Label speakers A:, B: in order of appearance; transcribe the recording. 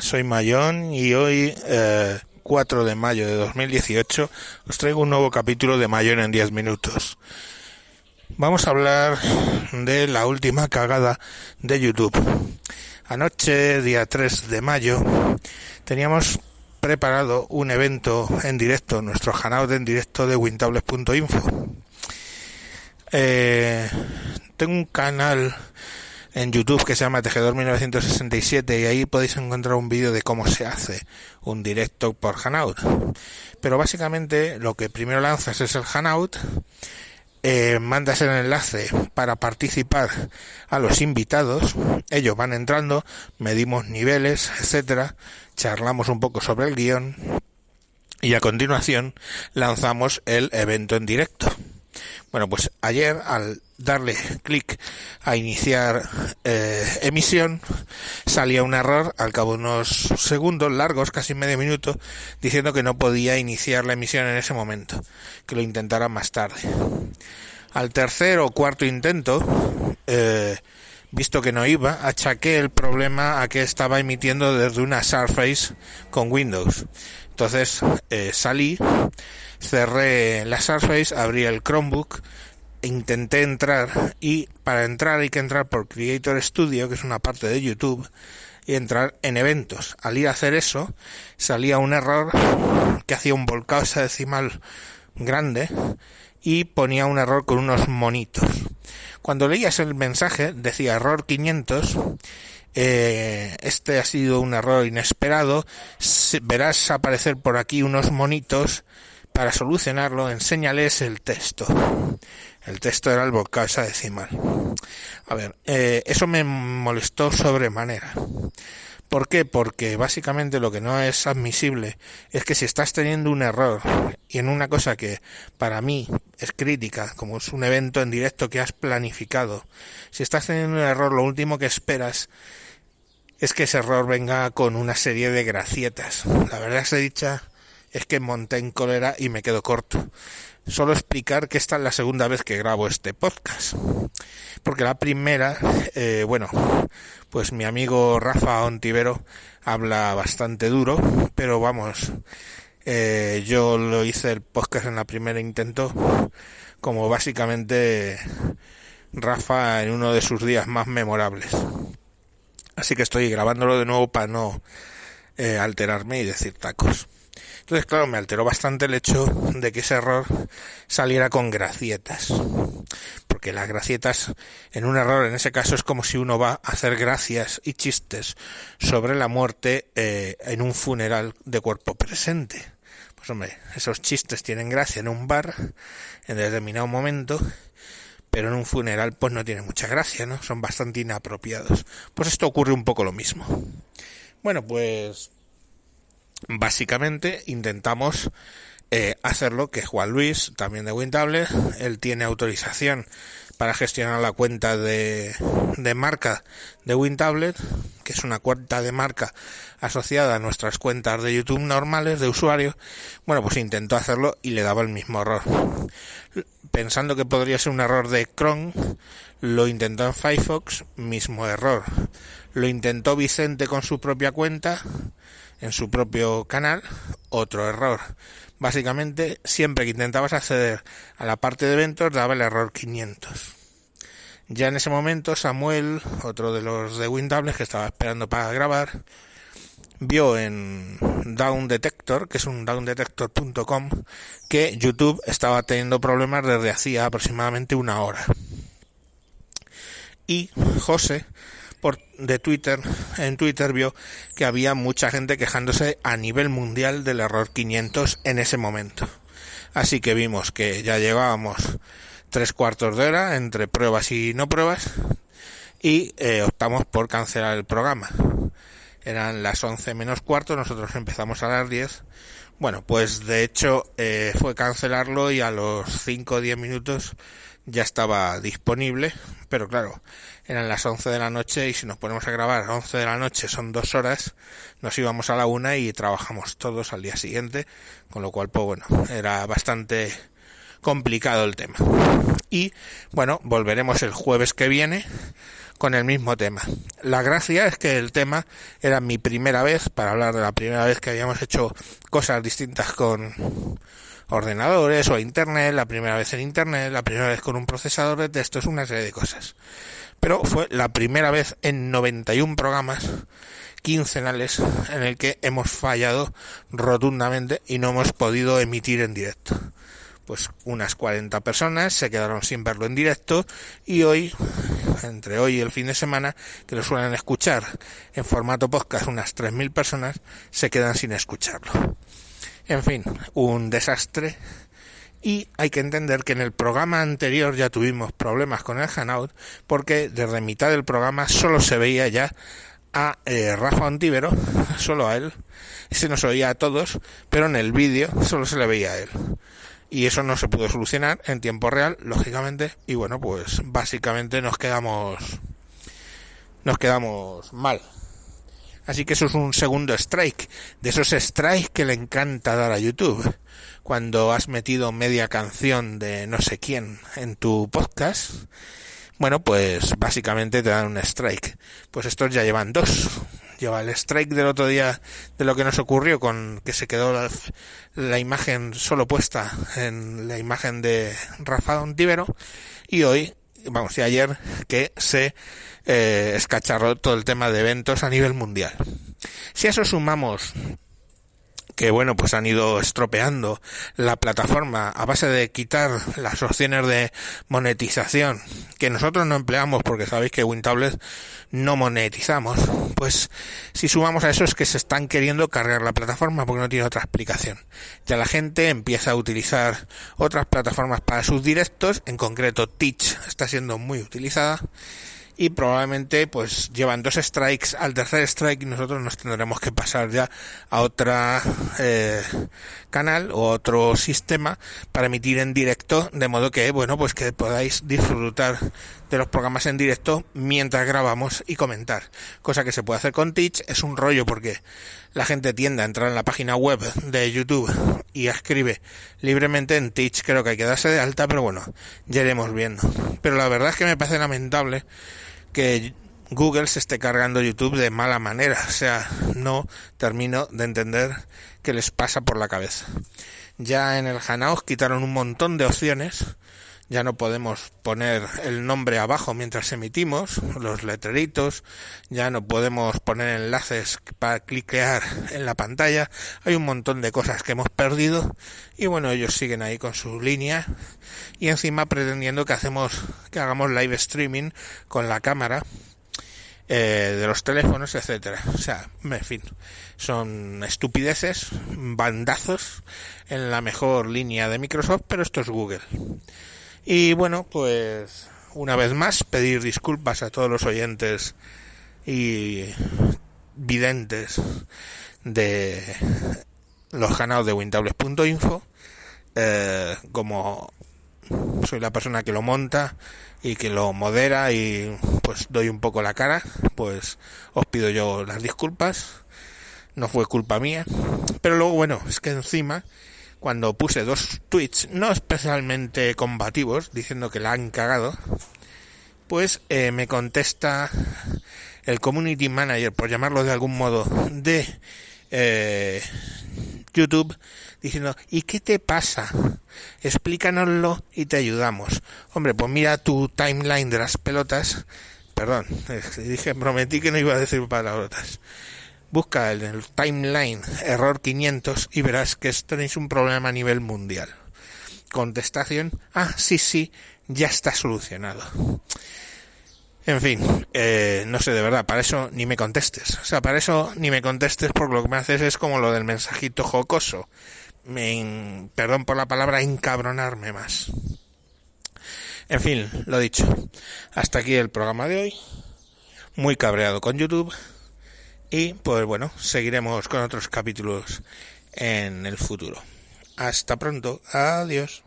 A: Soy Mayón y hoy, eh, 4 de mayo de 2018, os traigo un nuevo capítulo de Mayón en 10 minutos. Vamos a hablar de la última cagada de YouTube. Anoche, día 3 de mayo, teníamos preparado un evento en directo, nuestro hangout en directo de wintables.info. Eh, tengo un canal en YouTube que se llama Tejedor 1967 y ahí podéis encontrar un vídeo de cómo se hace un directo por Hanout. Pero básicamente lo que primero lanzas es el Hanout, eh, mandas el enlace para participar a los invitados, ellos van entrando, medimos niveles, etcétera, charlamos un poco sobre el guion y a continuación lanzamos el evento en directo. Bueno, pues ayer al darle clic a iniciar eh, emisión salía un error al cabo de unos segundos largos, casi medio minuto, diciendo que no podía iniciar la emisión en ese momento, que lo intentara más tarde. Al tercer o cuarto intento, eh, visto que no iba, achaqué el problema a que estaba emitiendo desde una Surface con Windows. Entonces eh, salí cerré la Surface, abrí el Chromebook, intenté entrar y para entrar hay que entrar por Creator Studio, que es una parte de YouTube, y entrar en eventos. Al ir a hacer eso, salía un error que hacía un volcado decimal grande y ponía un error con unos monitos. Cuando leías el mensaje decía error 500 eh, este ha sido un error inesperado. Verás aparecer por aquí unos monitos para solucionarlo, enséñales el texto. El texto era el vocal decimal. A ver, eh, eso me molestó sobremanera. ¿Por qué? Porque básicamente lo que no es admisible es que si estás teniendo un error y en una cosa que para mí es crítica, como es un evento en directo que has planificado, si estás teniendo un error, lo último que esperas es que ese error venga con una serie de gracietas. La verdad se dicha, es que monté en cólera y me quedo corto. Solo explicar que esta es la segunda vez que grabo este podcast. Porque la primera, eh, bueno, pues mi amigo Rafa Ontivero habla bastante duro, pero vamos, eh, yo lo hice el podcast en la primera intento, como básicamente Rafa en uno de sus días más memorables. Así que estoy grabándolo de nuevo para no eh, alterarme y decir tacos. Entonces, claro, me alteró bastante el hecho de que ese error saliera con gracietas. Porque las gracietas, en un error, en ese caso, es como si uno va a hacer gracias y chistes sobre la muerte eh, en un funeral de cuerpo presente. Pues hombre, esos chistes tienen gracia en un bar, en determinado momento, pero en un funeral pues no tiene mucha gracia, ¿no? Son bastante inapropiados. Pues esto ocurre un poco lo mismo. Bueno, pues básicamente intentamos eh, hacerlo que Juan Luis, también de Wintable, él tiene autorización para gestionar la cuenta de, de marca de WinTablet, que es una cuenta de marca asociada a nuestras cuentas de YouTube normales de usuario. Bueno, pues intentó hacerlo y le daba el mismo error. Pensando que podría ser un error de Chrome, lo intentó en Firefox, mismo error. Lo intentó Vicente con su propia cuenta, en su propio canal, otro error. Básicamente, siempre que intentabas acceder a la parte de eventos, daba el error 500. Ya en ese momento, Samuel, otro de los de Windables que estaba esperando para grabar, vio en Down Detector, que es un downdetector.com, que YouTube estaba teniendo problemas desde hacía aproximadamente una hora. Y José por, de Twitter, en Twitter vio que había mucha gente quejándose a nivel mundial del error 500 en ese momento. Así que vimos que ya llevábamos tres cuartos de hora entre pruebas y no pruebas y eh, optamos por cancelar el programa. Eran las 11 menos cuarto, nosotros empezamos a las 10. Bueno, pues de hecho eh, fue cancelarlo y a los 5 o 10 minutos ya estaba disponible, pero claro, eran las 11 de la noche y si nos ponemos a grabar a 11 de la noche son dos horas, nos íbamos a la una y trabajamos todos al día siguiente, con lo cual, pues bueno, era bastante complicado el tema. Y bueno, volveremos el jueves que viene con el mismo tema. La gracia es que el tema era mi primera vez, para hablar de la primera vez que habíamos hecho cosas distintas con ordenadores o internet, la primera vez en internet, la primera vez con un procesador de texto, es una serie de cosas. Pero fue la primera vez en 91 programas quincenales en el que hemos fallado rotundamente y no hemos podido emitir en directo pues unas 40 personas se quedaron sin verlo en directo y hoy, entre hoy y el fin de semana, que lo suelen escuchar en formato podcast unas 3.000 personas, se quedan sin escucharlo. En fin, un desastre. Y hay que entender que en el programa anterior ya tuvimos problemas con el Hanout porque desde mitad del programa solo se veía ya a eh, Rafa Antíbero, solo a él, se nos oía a todos, pero en el vídeo solo se le veía a él. Y eso no se pudo solucionar en tiempo real, lógicamente, y bueno, pues básicamente nos quedamos nos quedamos mal. Así que eso es un segundo strike, de esos strikes que le encanta dar a YouTube. Cuando has metido media canción de no sé quién en tu podcast, bueno, pues básicamente te dan un strike. Pues estos ya llevan dos lleva el strike del otro día de lo que nos ocurrió con que se quedó la, imagen solo puesta en la imagen de Rafa Dontivero y hoy, vamos, y ayer que se eh, escacharró todo el tema de eventos a nivel mundial. Si a eso sumamos que bueno, pues han ido estropeando la plataforma a base de quitar las opciones de monetización que nosotros no empleamos porque sabéis que WinTablet no monetizamos, pues si sumamos a eso es que se están queriendo cargar la plataforma porque no tiene otra explicación. Ya la gente empieza a utilizar otras plataformas para sus directos, en concreto Teach está siendo muy utilizada y probablemente pues llevan dos strikes al tercer strike nosotros nos tendremos que pasar ya a otra eh, canal o otro sistema para emitir en directo de modo que bueno pues que podáis disfrutar de los programas en directo mientras grabamos y comentar cosa que se puede hacer con Teach es un rollo porque la gente tiende a entrar en la página web de YouTube y escribe libremente en Teach creo que hay que darse de alta pero bueno ya iremos viendo pero la verdad es que me parece lamentable que Google se esté cargando YouTube de mala manera. O sea, no termino de entender qué les pasa por la cabeza. Ya en el Hanaos quitaron un montón de opciones. Ya no podemos poner el nombre abajo mientras emitimos, los letreritos, ya no podemos poner enlaces para cliquear en la pantalla. Hay un montón de cosas que hemos perdido y bueno, ellos siguen ahí con su línea y encima pretendiendo que hacemos que hagamos live streaming con la cámara eh, de los teléfonos, etcétera. O sea, en fin, son estupideces, bandazos en la mejor línea de Microsoft, pero esto es Google. Y bueno, pues una vez más pedir disculpas a todos los oyentes y videntes de los canales de wintables.info eh, como soy la persona que lo monta y que lo modera y pues doy un poco la cara, pues os pido yo las disculpas. No fue culpa mía. Pero luego, bueno, es que encima, cuando puse dos tweets no especialmente combativos, diciendo que la han cagado, pues eh, me contesta el community manager, por llamarlo de algún modo, de eh, YouTube diciendo, ¿y qué te pasa? Explícanoslo y te ayudamos. Hombre, pues mira tu timeline de las pelotas. Perdón, dije, prometí que no iba a decir palabrotas. Busca en el timeline error 500 y verás que tenéis un problema a nivel mundial. Contestación, ah, sí, sí, ya está solucionado. En fin, eh, no sé, de verdad, para eso ni me contestes. O sea, para eso ni me contestes porque lo que me haces es como lo del mensajito jocoso. Me, perdón por la palabra, encabronarme más. En fin, lo dicho. Hasta aquí el programa de hoy. Muy cabreado con YouTube. Y pues bueno, seguiremos con otros capítulos en el futuro. Hasta pronto. Adiós.